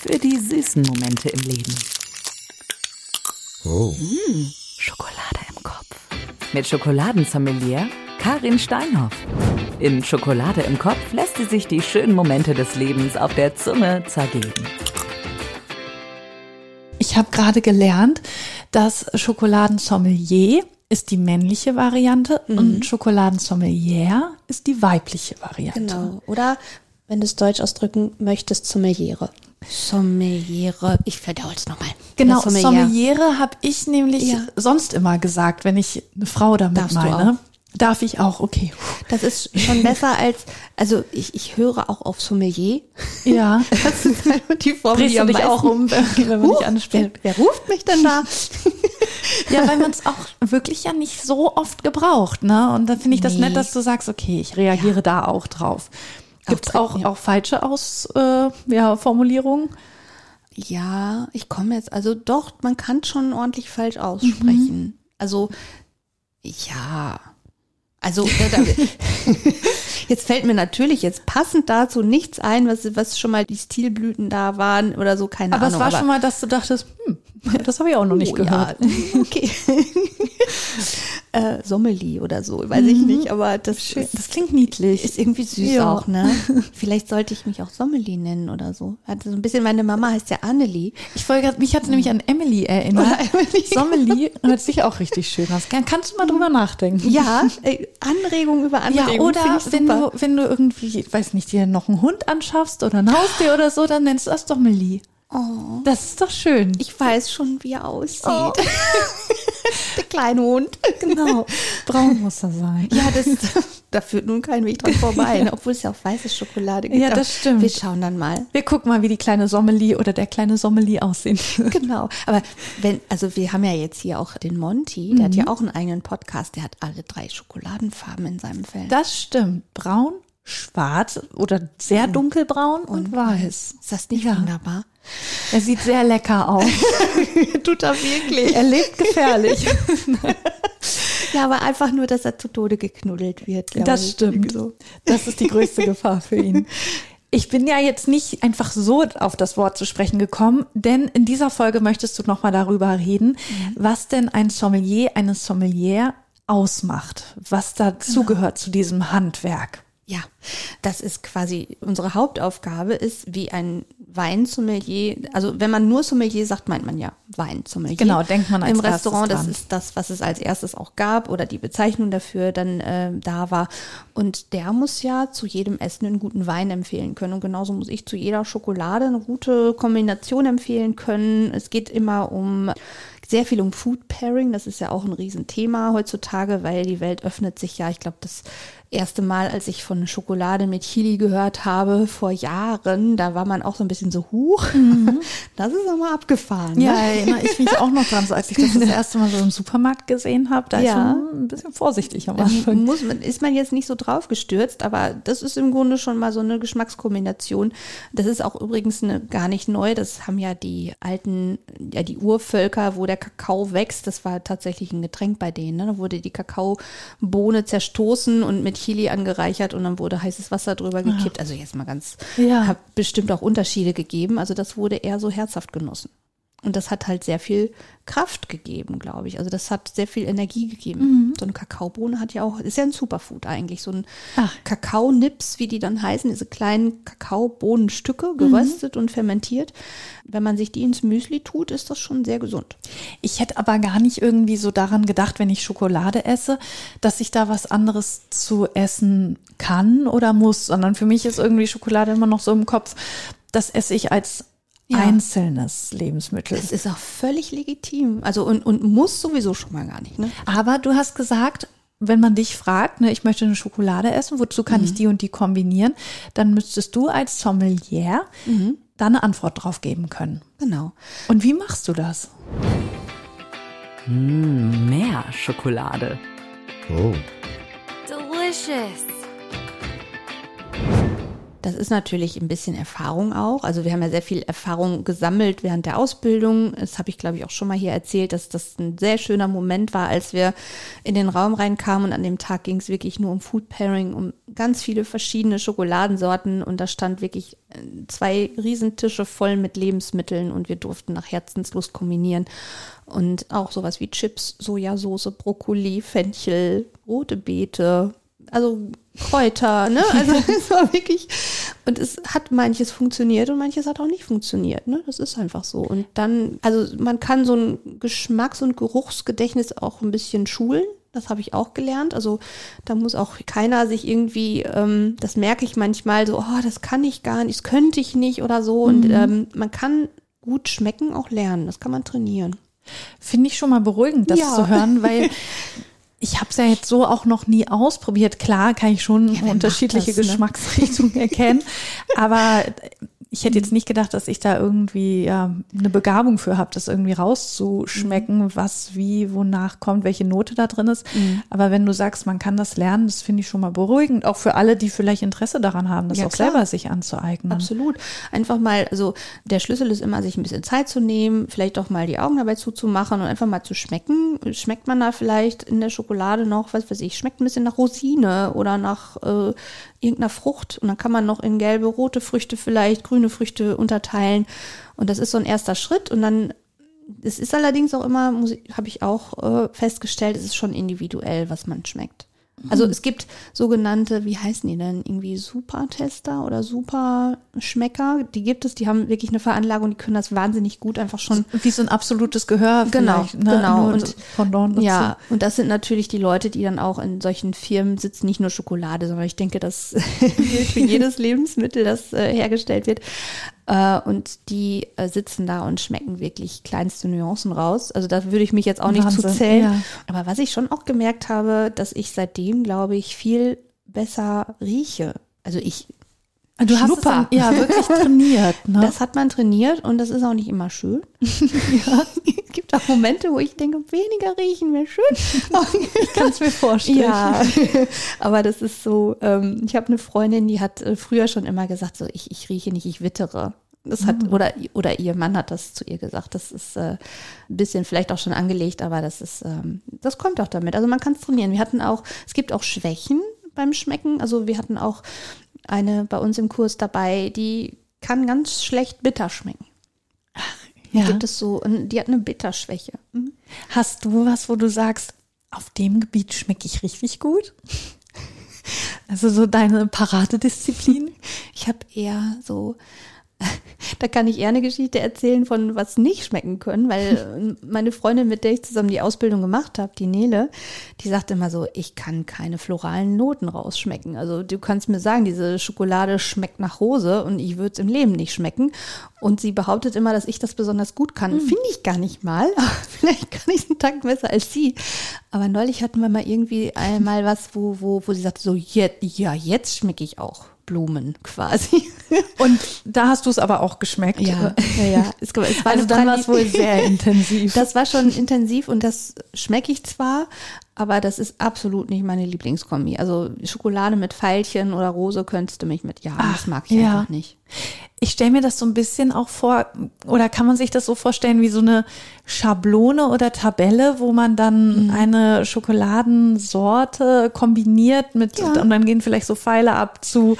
für die süßen Momente im Leben. Oh. Mmh, Schokolade im Kopf. Mit Schokoladensommelier Karin Steinhoff. In Schokolade im Kopf lässt sie sich die schönen Momente des Lebens auf der Zunge zergeben. Ich habe gerade gelernt, dass Schokoladensommelier ist die männliche Variante Mhm. und Schokoladensommelier ist die weibliche Variante. Genau. Oder wenn du es deutsch ausdrücken möchtest, Sommeliere. Sommeliere. Ich verdaue es nochmal. Genau, Der Sommeliere habe ich nämlich Ja. sonst immer gesagt, wenn ich eine Frau damit Darfst meine. Darf ich auch, okay. Das ist schon besser als, also ich, ich höre auch auf Sommelier. Ja. Das ist halt die Form, Drehst die dich auch um, wenn man Huch, dich anspricht? wer, wer ruft mich denn da? Ja, weil man es auch wirklich ja nicht so oft gebraucht, ne? Und dann finde ich das Nee. nett, dass du sagst, okay, ich reagiere da auch drauf. Gibt es auch, ja. auch falsche Aus, äh, ja, Formulierungen? Ja, ich komme jetzt, also doch, man kann schon ordentlich falsch aussprechen. Also, ja. Also, äh, jetzt fällt mir natürlich jetzt passend dazu nichts ein, was, was schon mal die Stilblüten da waren oder so, keine Aber Ahnung. es war schon mal, dass du dachtest, hm, das habe ich auch noch nicht Oh, gehört. Ja. Okay. äh, Sommelier oder so, weiß ich nicht, aber das ist, Das klingt niedlich. ist irgendwie süß Ja. auch, ne? Vielleicht sollte ich mich auch Sommelier nennen oder so. Also so ein bisschen, meine Mama heißt ja Annelie. Ich wollte grad- mich hat nämlich an Emily erinnert. Oder Emily. Sommelier hört sich auch richtig schön aus. Kann- Kannst du mal drüber nachdenken? Ja, äh, Anregung über Ja, Anregung. oder find ich wenn du, wenn du irgendwie, ich weiß nicht, dir noch einen Hund anschaffst oder ein Haustier oder so, dann nennst du das doch Millie. Oh, Das ist doch schön. ich weiß schon, wie er aussieht. Oh. Der kleine Hund. genau. Braun muss er sein. Ja, das, da führt nun kein Weg dran vorbei, ne? obwohl es ja auch weiße Schokolade gibt. Ja, das stimmt. Wir schauen dann mal. Wir gucken mal, wie die kleine Sommelier oder der kleine Sommelier aussehen. Genau. Aber wenn, also wir haben ja jetzt hier auch den Monty, der hat Mhm. ja auch einen eigenen Podcast, der hat alle drei Schokoladenfarben in seinem Fell. Das stimmt. Braun, schwarz oder sehr dunkelbraun und, weiß. Ist das nicht Ja. wunderbar? Er sieht sehr lecker aus. Tut er wirklich. er lebt gefährlich. Ja, aber einfach nur, dass er zu Tode geknuddelt wird. Das ich. stimmt. So. Das ist die größte Gefahr für ihn. Ich bin ja jetzt nicht einfach so auf das Wort zu sprechen gekommen, denn in dieser Folge möchtest du nochmal darüber reden, was denn ein Sommelier, eine Sommelier ausmacht, was dazugehört zu diesem Handwerk. Ja, das ist quasi unsere Hauptaufgabe ist, wie ein Weinsommelier, also wenn man nur Sommelier sagt, meint man ja Weinsommelier. Genau, denkt man als Im Restaurant, das ist das, was es als erstes auch gab oder die Bezeichnung dafür dann äh, da war. Und der muss ja zu jedem Essen einen guten Wein empfehlen können. Und genauso muss ich zu jeder Schokolade eine gute Kombination empfehlen können. Es geht immer um sehr viel um Food Pairing. Das ist ja auch ein Riesenthema heutzutage, weil die Welt öffnet sich ja. Ich glaube, das erste Mal, als ich von Schokolade mit Chili gehört habe, vor Jahren, da war man auch so ein bisschen so, huch, das ist aber abgefahren. Mhm. Ja, ne? ich mich auch noch dran, so als ich das das erste Mal so im Supermarkt gesehen habe, da Ja. ist man ein bisschen vorsichtig am Anfang. Muss man, ist man jetzt nicht so drauf gestürzt, aber das ist im Grunde schon mal so eine Geschmackskombination. Das ist auch übrigens eine, gar nicht neu. Das haben ja die alten, ja die Urvölker, wo der Kakao wächst. Das war tatsächlich ein Getränk bei denen. Ne? Da wurde die Kakaobohne zerstoßen und mit Chili angereichert und dann wurde heißes Wasser drüber gekippt. Also jetzt mal ganz, Ja. hat bestimmt auch Unterschiede gegeben. Also das wurde eher so herzhaft genossen. Und das hat halt sehr viel Kraft gegeben, glaube ich. Also das hat sehr viel Energie gegeben. So eine Kakaobohne hat ja auch, ist ja ein Superfood eigentlich. So ein Ach. Kakaonips, wie die dann heißen, diese kleinen Kakaobohnenstücke, geröstet und fermentiert. Wenn man sich die ins Müsli tut, ist das schon sehr gesund. Ich hätte aber gar nicht irgendwie so daran gedacht, wenn ich Schokolade esse, dass ich da was anderes zu essen kann oder muss, sondern für mich ist irgendwie Schokolade immer noch so im Kopf, das esse ich als Ja. einzelnes Lebensmittel. Das ist auch völlig legitim. Also und, und muss sowieso schon mal gar nicht. Ne? Aber du hast gesagt, wenn man dich fragt, ne, ich möchte eine Schokolade essen, wozu kann ich die und die kombinieren, dann müsstest du als Sommelier da eine Antwort drauf geben können. Genau. Und wie machst du das? Mmh, mehr Schokolade. Oh. Delicious. Das ist natürlich ein bisschen Erfahrung auch. Also wir haben ja sehr viel Erfahrung gesammelt während der Ausbildung. Das habe ich, glaube ich, auch schon mal hier erzählt, dass das ein sehr schöner Moment war, als wir in den Raum reinkamen und an dem Tag ging es wirklich nur um Food Pairing, um ganz viele verschiedene Schokoladensorten und da stand wirklich äh, zwei Riesentische voll mit Lebensmitteln und wir durften nach Herzenslust kombinieren. Und auch sowas wie Chips, Sojasauce, Brokkoli, Fenchel, rote Beete, also Kräuter, ne? Also es war wirklich, und es hat manches funktioniert und manches hat auch nicht funktioniert, ne? Das ist einfach so. Und dann, also man kann so ein Geschmacks- und Geruchsgedächtnis auch ein bisschen schulen. Das habe ich auch gelernt. Also da muss auch keiner sich irgendwie, ähm, das merke ich manchmal so, oh, das kann ich gar nicht, das könnte ich nicht oder so. Und Mhm. ähm, man kann gut schmecken auch lernen. Das kann man trainieren. Finde ich schon mal beruhigend, das Ja. zu hören, weil ich habe es ja jetzt so auch noch nie ausprobiert. Klar kann ich schon wer unterschiedliche das, ne? Geschmacksrichtungen erkennen, aber ich hätte jetzt nicht gedacht, dass ich da irgendwie ja, eine Begabung für habe, das irgendwie rauszuschmecken, was wie wonach kommt, welche Note da drin ist. Aber wenn du sagst, man kann das lernen, das finde ich schon mal beruhigend, auch für alle, die vielleicht Interesse daran haben, das Ja, auch klar. selber sich anzueignen. Absolut. Einfach mal, also der Schlüssel ist immer, sich ein bisschen Zeit zu nehmen, vielleicht auch mal die Augen dabei zuzumachen und einfach mal zu schmecken. Schmeckt man da vielleicht in der Schokolade noch, was weiß ich, schmeckt ein bisschen nach Rosine oder nach äh, irgendeiner Frucht und dann kann man noch in gelbe, rote Früchte vielleicht, grüne Früchte unterteilen und das ist so ein erster Schritt und dann es ist allerdings auch immer, habe ich auch äh, festgestellt, es ist schon individuell, was man schmeckt. Also es gibt sogenannte, wie heißen die denn, irgendwie Supertester oder Superschmecker, die gibt es, die haben wirklich eine Veranlagung, die können das wahnsinnig gut einfach schon. Wie so ein absolutes Gehör Genau. Ne? genau. Nur Und- Pendant dazu. Ja, und das sind natürlich die Leute, die dann auch in solchen Firmen sitzen, nicht nur Schokolade, sondern ich denke, das gilt für jedes Lebensmittel, das äh, hergestellt wird. Äh, und die äh, sitzen da und schmecken wirklich kleinste Nuancen raus. Also da würde ich mich jetzt auch nicht zu Wahnsinn, zählen. ja. Aber was ich schon auch gemerkt habe, dass ich seitdem, glaube ich, viel besser rieche. Also ich Du hast es Schnupper. dann, ja wirklich trainiert. Ne? das hat man trainiert und das ist auch nicht immer schön. ja. Es gibt auch Momente, wo ich denke, weniger riechen wäre schön. ich kann es mir vorstellen. Ja, aber das ist so, ähm, ich habe eine Freundin, die hat äh, früher schon immer gesagt, so ich, ich rieche nicht, ich wittere. Das hat, oder, oder ihr Mann hat das zu ihr gesagt. Das ist äh, ein bisschen vielleicht auch schon angelegt, aber das ist, ähm, das kommt auch damit. Also man kann es trainieren. Wir hatten auch, es gibt auch Schwächen beim Schmecken. Also wir hatten auch eine bei uns im Kurs dabei, die kann ganz schlecht bitter schmecken. Ja. Gibt es so, die hat eine Bitterschwäche. Mhm. Hast du was, wo du sagst, auf dem Gebiet schmecke ich richtig gut? Also so deine Paradedisziplin? Ich habe eher so, da kann ich eher eine Geschichte erzählen von was nicht schmecken können, weil äh, meine Freundin, mit der ich zusammen die Ausbildung gemacht habe, die Nele, die sagt immer so, ich kann keine floralen Noten rausschmecken. Also du kannst mir sagen, diese Schokolade schmeckt nach Rose und ich würde es im Leben nicht schmecken. Und sie behauptet immer, dass ich das besonders gut kann. Finde ich gar nicht mal. Vielleicht kann ich es einen Tag besser als sie. Aber neulich hatten wir mal irgendwie einmal was, wo, wo, wo sie sagte, so, jetzt, ja, jetzt schmecke ich auch Blumen quasi. Und da hast du es aber auch geschmeckt. ja, ja. Es, es war Also dann war es wohl sehr intensiv. Das war schon intensiv und das schmecke ich zwar, aber das ist absolut nicht meine Lieblingskombi. Also Schokolade mit Pfeilchen oder Rose könntest du mich mit, ja, das mag ich ja. einfach nicht. Ich stelle mir das so ein bisschen auch vor, oder kann man sich das so vorstellen wie so eine Schablone oder Tabelle, wo man dann Mhm. eine Schokoladensorte kombiniert mit, Ja. und dann gehen vielleicht so Pfeile ab zu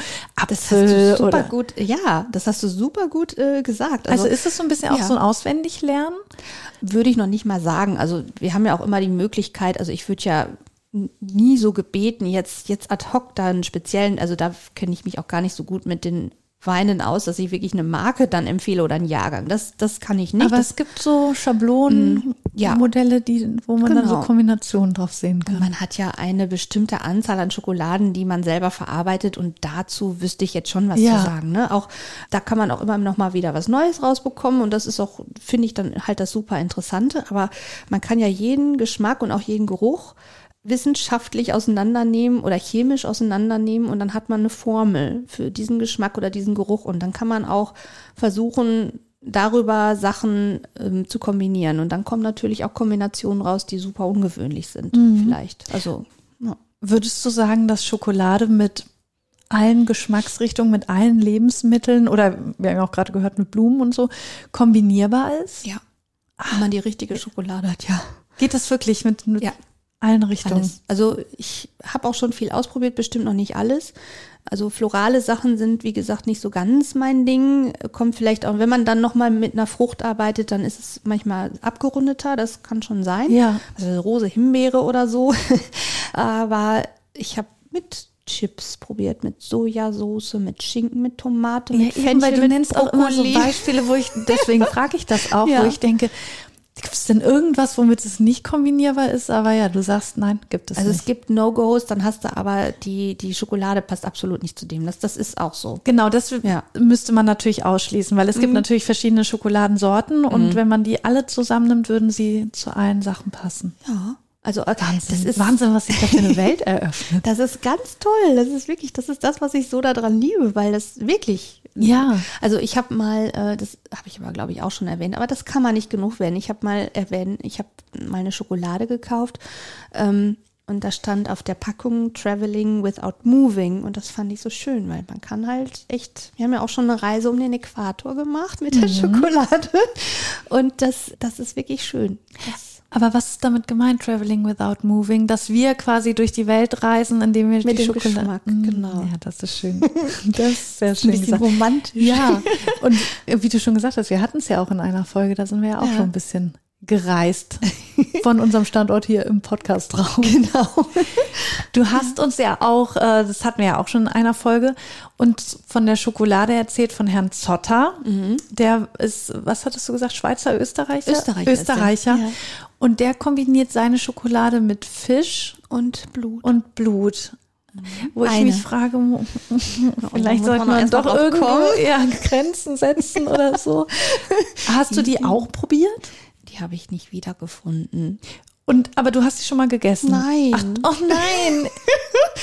Das hast Apfel du super oder. gut, ja, das hast du super gut äh, gesagt. Also ist es so ein bisschen auch ja. so ein Auswendiglernen? würde ich noch nicht mal sagen. Also wir haben ja auch immer die Möglichkeit, also ich würde ja nie so gebeten, jetzt, jetzt ad hoc da einen speziellen, also da kenne ich mich auch gar nicht so gut mit den Weinen aus, dass ich wirklich eine Marke dann empfehle oder einen Jahrgang. Das, das kann ich nicht. Aber das, es gibt so Schablonen, ja. Modelle, die, wo man dann so Genau. Kombinationen drauf sehen kann. man hat ja eine bestimmte Anzahl an Schokoladen, die man selber verarbeitet und dazu wüsste ich jetzt schon was Ja. zu sagen. Ne? Auch da kann man auch immer noch mal wieder was Neues rausbekommen und das ist auch, finde ich, dann halt das super Interessante. Aber man kann ja jeden Geschmack und auch jeden Geruch wissenschaftlich auseinandernehmen oder chemisch auseinandernehmen und dann hat man eine Formel für diesen Geschmack oder diesen Geruch und dann kann man auch versuchen, darüber Sachen ähm, zu kombinieren und dann kommen natürlich auch Kombinationen raus, die super ungewöhnlich sind, vielleicht. Also ja. Würdest du sagen, dass Schokolade mit allen Geschmacksrichtungen, mit allen Lebensmitteln oder wir haben ja auch gerade gehört mit Blumen und so kombinierbar ist? Ja. Wenn man die richtige Schokolade hat, ja. Geht das wirklich mit, mit Ja. Allen Richtungen? Alles. Also ich habe auch schon viel ausprobiert, bestimmt noch nicht alles. Also florale Sachen sind, wie gesagt, nicht so ganz mein Ding. Kommt vielleicht auch, wenn man dann nochmal mit einer Frucht arbeitet, dann ist es manchmal abgerundeter, das kann schon sein. Ja. Also Rose, Himbeere oder so. Aber ich habe mit Chips probiert, mit Sojasauce, mit Schinken, mit Tomate, Ja, mit eben, weil du nennst auch immer so Brokkoli. Beispiele, wo ich, deswegen frage ich das auch, Ja. wo ich denke, gibt es denn irgendwas, womit es nicht kombinierbar ist? Aber ja, du sagst, nein, gibt es Also nicht. es gibt No-Gos, dann hast du aber die, die Schokolade passt absolut nicht zu dem. Das, das ist auch so. Genau, das Ja. müsste man natürlich ausschließen, weil es gibt natürlich verschiedene Schokoladensorten und wenn man die alle zusammennimmt, würden sie zu allen Sachen passen. Ja. Also äh, das ist Wahnsinn, was sich da für eine Welt eröffnet. Das ist ganz toll. Das ist wirklich, das ist das, was ich so daran liebe, weil das wirklich. Ja. Also ich habe mal, äh, das habe ich aber glaube ich auch schon erwähnt, aber das kann man nicht genug werden. Ich habe mal erwähnt, ich habe mal eine Schokolade gekauft ähm, und da stand auf der Packung Traveling without moving und das fand ich so schön, weil man kann halt echt. Wir haben ja auch schon eine Reise um den Äquator gemacht mit der Schokolade und das, das ist wirklich schön. Das, Aber was ist damit gemeint, traveling without moving? Dass wir quasi durch die Welt reisen, indem wir Mit die dem Schokolade... Geschmack, Mm, genau. Ja, das ist schön. Das ist sehr ein schön bisschen gesagt. romantisch. Ja, und wie du schon gesagt hast, wir hatten es ja auch in einer Folge, da sind wir ja auch Ja. schon ein bisschen gereist von unserem Standort hier im Podcastraum. Genau. Du hast uns ja auch, äh, das hatten wir ja auch schon in einer Folge, und von der Schokolade erzählt von Herrn Zotter. Der ist, was hattest du gesagt, Schweizer, Österreicher? Österreicher er, Österreicher. ja. Und der kombiniert seine Schokolade mit Fisch Und Blut. und Blut. Wo ich Eine. mich frage, vielleicht sollte man man doch irgendwo ja, Grenzen setzen oder so. Hast du die auch probiert? Habe ich nicht wiedergefunden. Und, aber du hast sie schon mal gegessen? Nein. Ach, oh nein.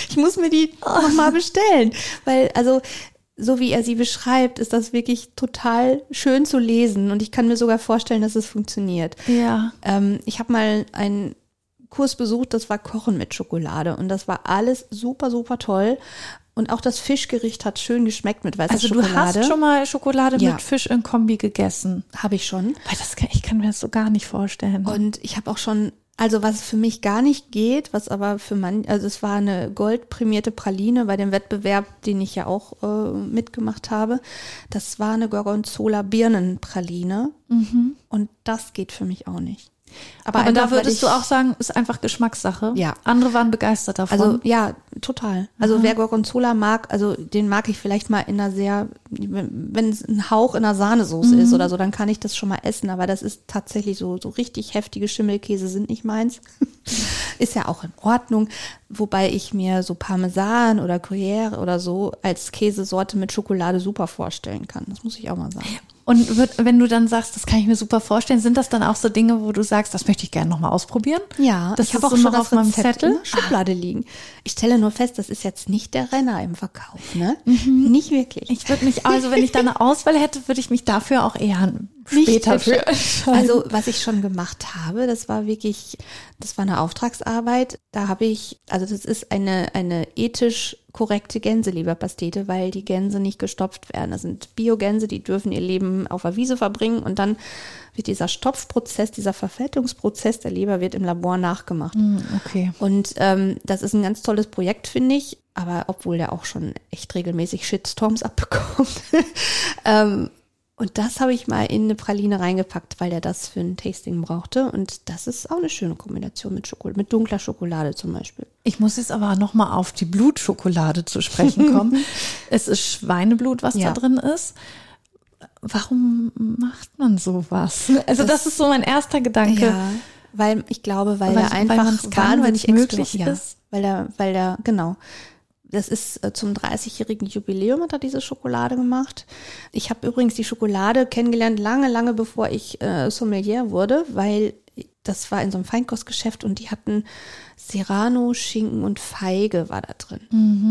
Ich muss mir die noch mal bestellen, weil also so wie er sie beschreibt, ist das wirklich total schön zu lesen und ich kann mir sogar vorstellen, dass es funktioniert. Ja. Ähm, ich habe mal einen Kurs besucht, das war Kochen mit Schokolade und das war alles super super toll und auch das Fischgericht hat schön geschmeckt mit weißer Also Schokolade. du hast schon mal Schokolade Ja. mit Fisch in Kombi gegessen. habe ich schon. Weil das kann, ich kann mir das so gar nicht vorstellen. Und ich habe auch schon, also was für mich gar nicht geht, was aber für man, also es war eine goldprämierte Praline bei dem Wettbewerb, den ich ja auch äh, mitgemacht habe. Das war eine Gorgonzola Birnenpraline. Und das geht für mich auch nicht. aber einfach, da würdest ich- du auch sagen, ist einfach Geschmackssache. Ja. Andere waren begeistert davon. Also ja, total. Also wer Gorgonzola mag, also den mag ich vielleicht mal in einer sehr, wenn es ein Hauch in einer Sahnesoße ist oder so, dann kann ich das schon mal essen. Aber das ist tatsächlich so, so richtig heftige Schimmelkäse sind nicht meins. ist ja auch in Ordnung. Wobei ich mir so Parmesan oder Gruyère oder so als Käsesorte mit Schokolade super vorstellen kann. Das muss ich auch mal sagen. Und wird, wenn du dann sagst, das kann ich mir super vorstellen, sind das dann auch so Dinge, wo du sagst, das möchte ich gerne nochmal ausprobieren? Ja, das ich ist habe auch so schon auf meinem Zettel. in der Schublade liegen. Ich stelle nur fest, das ist jetzt nicht der Renner im Verkauf, ne? Mhm. Nicht wirklich. Ich würde mich, also wenn ich da eine Auswahl hätte, würde ich mich dafür auch eher später für. Also, was ich schon gemacht habe, das war wirklich, das war eine Auftragsarbeit. Da habe ich, also das ist eine, eine ethisch korrekte Gänseleberpastete, weil die Gänse nicht gestopft werden. Das sind Biogänse, die dürfen ihr Leben auf der Wiese verbringen und dann wird dieser Stopfprozess, dieser Verfettungsprozess der Leber wird im Labor nachgemacht. Hm, okay. Und ähm, das ist ein ganz tolles Projekt, finde ich. Aber obwohl der auch schon echt regelmäßig Shitstorms abbekommt. ähm, und das habe ich mal in eine Praline reingepackt, weil der das für ein Tasting brauchte. Und das ist auch eine schöne Kombination mit Schokolade, mit dunkler Schokolade zum Beispiel. Ich muss jetzt aber nochmal auf die Blutschokolade zu sprechen kommen. es ist Schweineblut, was Ja. da drin ist. Warum macht man sowas? Also das, ist so mein erster Gedanke. weil ich glaube, weil, Weil- der weil einfach man's kann, weil's extra- möglich ja, ist. Weil der, weil der, genau. Das ist äh, zum 30-jährigen Jubiläum hat er diese Schokolade gemacht. Ich habe übrigens die Schokolade kennengelernt lange, lange bevor ich äh, Sommelier wurde, weil das war in so einem Feinkostgeschäft und die hatten Serrano, Schinken und Feige war da drin.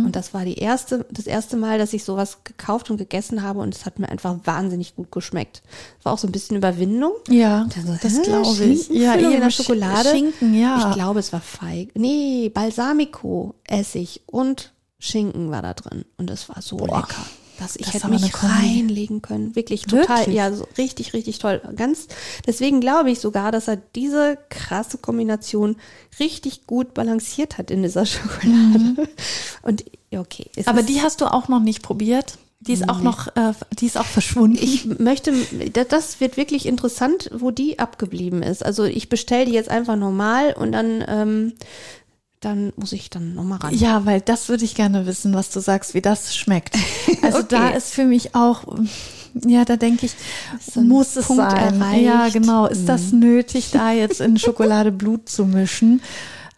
Und das war die erste, das erste Mal, dass ich sowas gekauft und gegessen habe und es hat mir einfach wahnsinnig gut geschmeckt. War auch so ein bisschen Überwindung. Ja, so, das glaube ich. Schinkenfüllung in der Sch- Schokolade. Schinken, ja. Ich glaube, es war Feig. Nee, Balsamico, Essig und Schinken war da drin und es war so lecker. Dass ich das hätte mich reinlegen können. Wirklich total, Wirklich? ja, so richtig, richtig toll. Ganz, deswegen glaube ich sogar, dass er diese krasse Kombination richtig gut balanciert hat in dieser Schokolade. Und ja, okay. Mhm. Aber die hast du auch noch nicht probiert? Die ist auch noch, äh, die ist auch verschwunden. ich möchte, da- das wird wirklich interessant, wo die abgeblieben ist. Also ich bestelle die jetzt einfach normal und dann, ähm, dann muss ich dann nochmal ran. Ja, weil das würde ich gerne wissen, was du sagst, wie das schmeckt. Also Okay. da ist für mich auch, ja, da denke ich, so muss es Punkt sein. erreicht. Mhm. Ja, genau. Ist das nötig, da jetzt in Schokolade Blut zu mischen?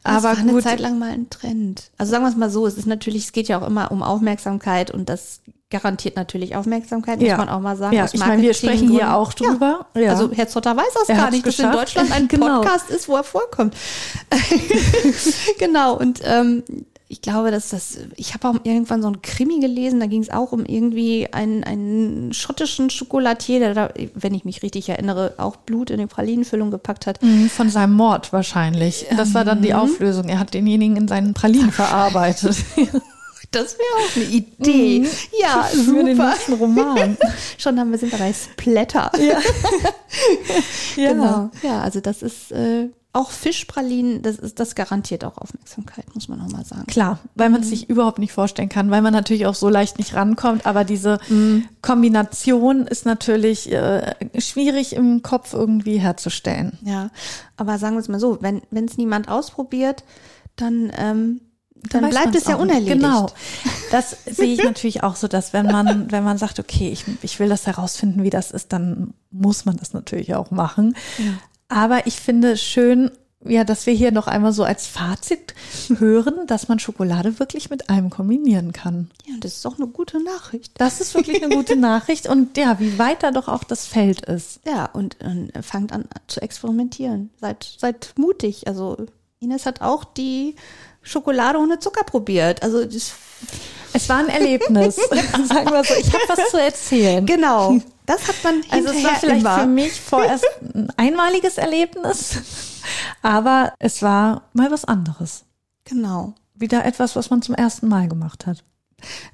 Das Aber war eine gut. Zeit lang mal ein Trend. Also sagen wir es mal so, es ist natürlich, es geht ja auch immer um Aufmerksamkeit und das garantiert natürlich Aufmerksamkeit, muss Ja. man auch mal sagen. Ja, ich meine, wir sprechen hier auch drüber. Ja. Ja. Also Herr Zotter weiß das Er gar nicht, dass in. Deutschland ein Genau. Podcast ist, wo er vorkommt. genau, und ähm, ich glaube, dass das, ich habe auch irgendwann so ein Krimi gelesen, da ging es auch um irgendwie einen, einen schottischen Schokolatier, der da, wenn ich mich richtig erinnere, auch Blut in die Pralinenfüllung gepackt hat. Mhm, Von seinem Mord wahrscheinlich. Das war dann die Auflösung. Er hat denjenigen in seinen Pralinen verarbeitet. Das wäre auch eine Idee. Ja, Für den nächsten Roman. Schon haben wir sind dabei Splatter. Ja. ja. Genau. Ja, also das ist äh, auch Fischpralinen, das ist das garantiert auch Aufmerksamkeit, muss man auch mal sagen. Klar, weil man es sich überhaupt nicht vorstellen kann, weil man natürlich auch so leicht nicht rankommt, aber diese Kombination ist natürlich äh, schwierig im Kopf irgendwie herzustellen. Ja, aber sagen wir es mal so, wenn wenn es niemand ausprobiert, dann ähm, dann, bleibt es ja unerledigt. Genau. Das sehe ich natürlich auch so, dass wenn man, wenn man sagt, okay, ich, ich will das herausfinden, wie das ist, dann muss man das natürlich auch machen. Aber ich finde es schön, ja, dass wir hier noch einmal so als Fazit hören, dass man Schokolade wirklich mit allem kombinieren kann. Ja, das ist doch eine gute Nachricht. Das ist wirklich eine gute Nachricht und ja, wie weit da doch auch das Feld ist. Ja, und, und fangt an zu experimentieren. Seid seid mutig. Also Ines hat auch die Schokolade ohne Zucker probiert. Also das, Es war ein Erlebnis, sagen wir so. Ich habe was zu erzählen. genau, das hat man Also es war vielleicht immer. für mich vorerst ein einmaliges Erlebnis, aber es war mal was anderes. Genau. Wieder etwas, was man zum ersten Mal gemacht hat.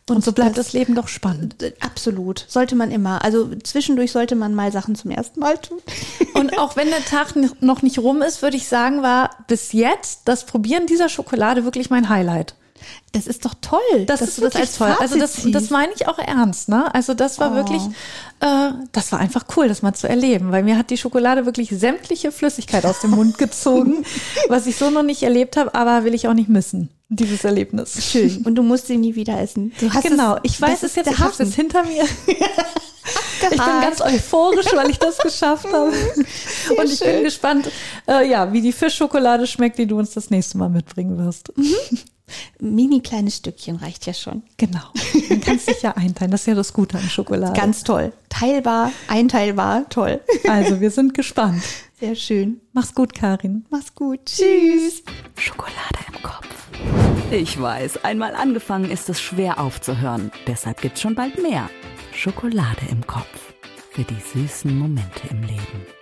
Und, so bleibt das- das Leben doch spannend. Absolut. Sollte man immer. Also zwischendurch sollte man mal Sachen zum ersten Mal tun. Und auch wenn der Tag noch nicht rum ist, würde ich sagen, war bis jetzt das Probieren dieser Schokolade wirklich mein Highlight. Das ist doch toll. Das ist das als toll. Fazit Also das, das meine ich auch ernst. Ne? Also das war Oh. wirklich, äh, das war einfach cool, das mal zu erleben, weil mir hat die Schokolade wirklich sämtliche Flüssigkeit aus dem Mund gezogen, was ich so noch nicht erlebt habe, aber will ich auch nicht missen, dieses Erlebnis. schön. Und du musst sie nie wieder essen. Du hast Genau, ich weiß es jetzt, ich habe es hinter mir. Ich bin ganz euphorisch, weil ich das geschafft habe. Und ich bin gespannt, äh, ja, wie die Fischschokolade schmeckt, die du uns das nächste Mal mitbringen wirst. Mini kleines Stückchen reicht ja schon. Genau. Man kann es sich ja einteilen. Das ist ja das Gute an Schokolade. Ganz toll. Teilbar, einteilbar, toll. Also, wir sind gespannt. Sehr schön. Mach's gut, Karin. Mach's gut. Tschüss. Schokolade im Kopf. Ich weiß, einmal angefangen ist es schwer aufzuhören. Deshalb gibt's schon bald mehr. Schokolade im Kopf. Für die süßen Momente im Leben.